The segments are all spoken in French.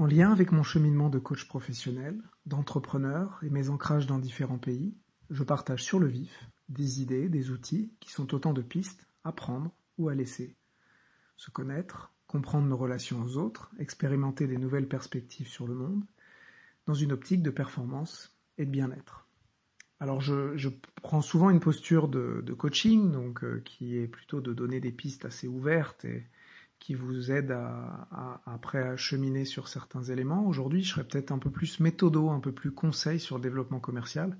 En lien avec mon cheminement de coach professionnel, d'entrepreneur et mes ancrages dans différents pays, je partage sur le vif des idées, des outils qui sont autant de pistes à prendre ou à laisser. Se connaître, comprendre nos relations aux autres, expérimenter des nouvelles perspectives sur le monde, dans une optique de performance et de bien-être. Alors je, prends souvent une posture de, coaching, donc euh, qui est plutôt de donner des pistes assez ouvertes et qui vous aident à, après à cheminer sur certains éléments. Aujourd'hui, je serais peut-être un peu plus méthodo, un peu plus conseil sur le développement commercial,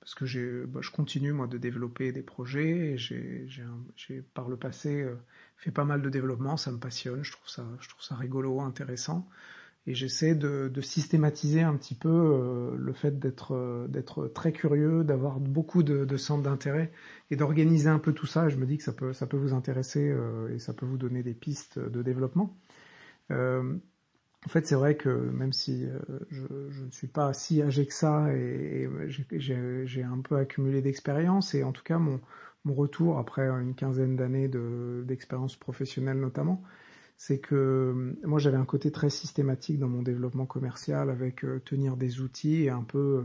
parce que bah, je continue moi de développer des projets et j'ai, j'ai, par le passé euh, fait pas mal de développement, ça me passionne, je trouve ça, je trouve ça rigolo, intéressant et j'essaie de, systématiser un petit peu euh, le fait d'être euh, d'être très curieux, d'avoir beaucoup de, centres d'intérêt et d'organiser un peu tout ça. Je me dis que ça peut vous intéresser euh, et ça peut vous donner des pistes de développement. en fait, c'est vrai que même si je, ne suis pas si âgé que ça et, et j'ai un peu accumulé d'expérience et en tout cas mon mon retour après une quinzaine d'années d'expérience professionnelle notamment, c'est que euh, moi j'avais un côté très systématique dans mon développement commercial avec euh, tenir des outils et un peu euh,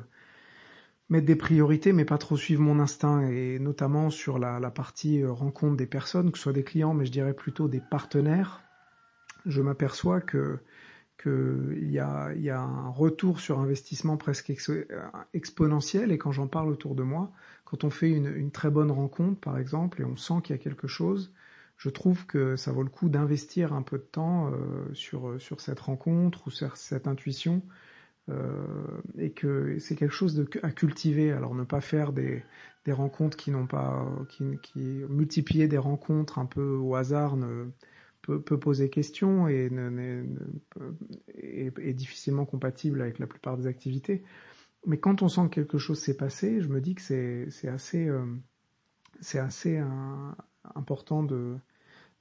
mettre des priorités mais pas trop suivre mon instinct. Et notamment sur la, partie rencontre des personnes, que ce soit des clients mais je dirais plutôt des partenaires, je m'aperçois que qu'il y a, y a un retour sur investissement presque exponentiel. Et quand j'en parle autour de moi, quand on fait une, une très bonne rencontre par exemple et on sent qu'il y a quelque chose, je trouve que ça vaut le coup d'investir un peu de temps euh, sur, euh, sur cette rencontre ou sur cette intuition euh, et que c'est quelque chose à cultiver. Alors ne pas faire des, des rencontres qui n'ont pas, qui, multiplier des rencontres un peu au hasard ne, peut, poser question et est, difficilement compatible avec la plupart des activités. Mais quand on sent que quelque chose s'est passé, je me dis que c'est assez, c'est assez important de,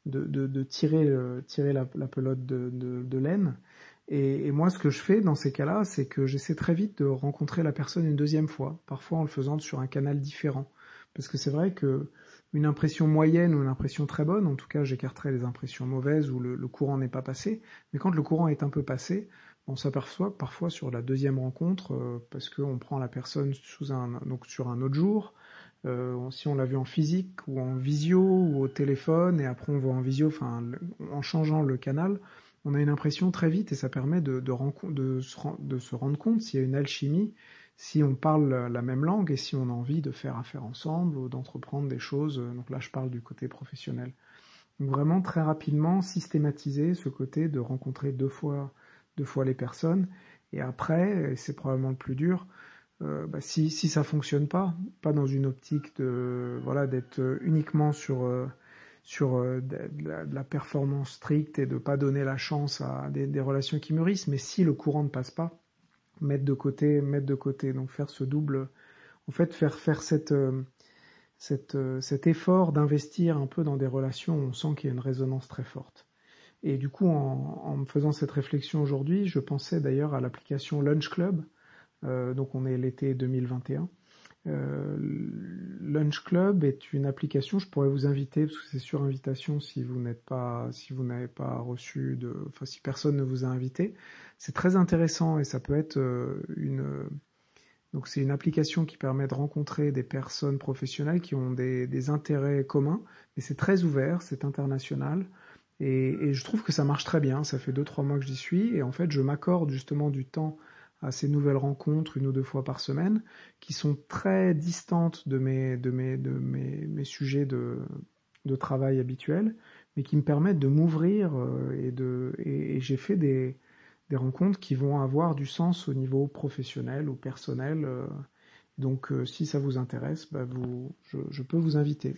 de, tirer, euh, tirer la, pelote de, laine. Et, moi, ce que je fais dans ces cas-là, c'est que j'essaie très vite de rencontrer la personne une deuxième fois, parfois en le faisant sur un canal différent. Parce que c'est vrai que une impression moyenne ou une impression très bonne, en tout cas j'écarterai les impressions mauvaises où le, courant n'est pas passé, mais quand le courant est un peu passé, on s'aperçoit parfois sur la deuxième rencontre, euh, parce qu'on prend la personne sous un, donc sur un autre jour, euh, si on l'a vu en physique ou en visio ou au téléphone et après on voit en visio, enfin en changeant le canal, on a une impression très vite et ça permet de, de, se, de se, rendre compte s'il y a une alchimie, si on parle la même langue et si on a envie de faire affaire ensemble ou d'entreprendre des choses. Donc là, je parle du côté professionnel. Donc vraiment très rapidement systématiser ce côté de rencontrer deux fois, deux fois les personnes et après, c'est probablement le plus dur, euh, bah, si, si ça fonctionne pas, pas dans une optique de voilà d'être uniquement sur euh, sur euh, de, la, performance stricte et de pas donner la chance à des, des, relations qui mûrissent, mais si le courant ne passe pas, mettre de côté, mettre de côté, donc faire ce double, en fait faire faire cette cette, cet effort d'investir un peu dans des relations où on sent qu'il y a une résonance très forte. Et du coup, en, en me faisant cette réflexion aujourd'hui, je pensais d'ailleurs à l'application Lunch Club, euh, donc on est l'été 2021. Euh, Lunch Club est une application. Je pourrais vous inviter parce que c'est sur invitation si vous n'êtes pas, si vous n'avez pas reçu de, enfin si personne ne vous a invité. C'est très intéressant et ça peut être euh, une donc c'est une application qui permet de rencontrer des personnes professionnelles qui ont des, intérêts communs, mais c'est très ouvert, c'est international. Et, je trouve que ça marche très bien. Ça fait deux trois mois que j'y suis et en fait je m'accorde justement du temps à ces nouvelles rencontres une ou deux fois par semaine, qui sont très distantes de mes, de mes, de mes, mes sujets de, de travail habituels, mais qui me permettent de m'ouvrir euh, et de et, j'ai fait des, des rencontres qui vont avoir du sens au niveau professionnel ou personnel. Euh. Donc, euh, si ça vous intéresse, bah vous, je, je peux vous inviter.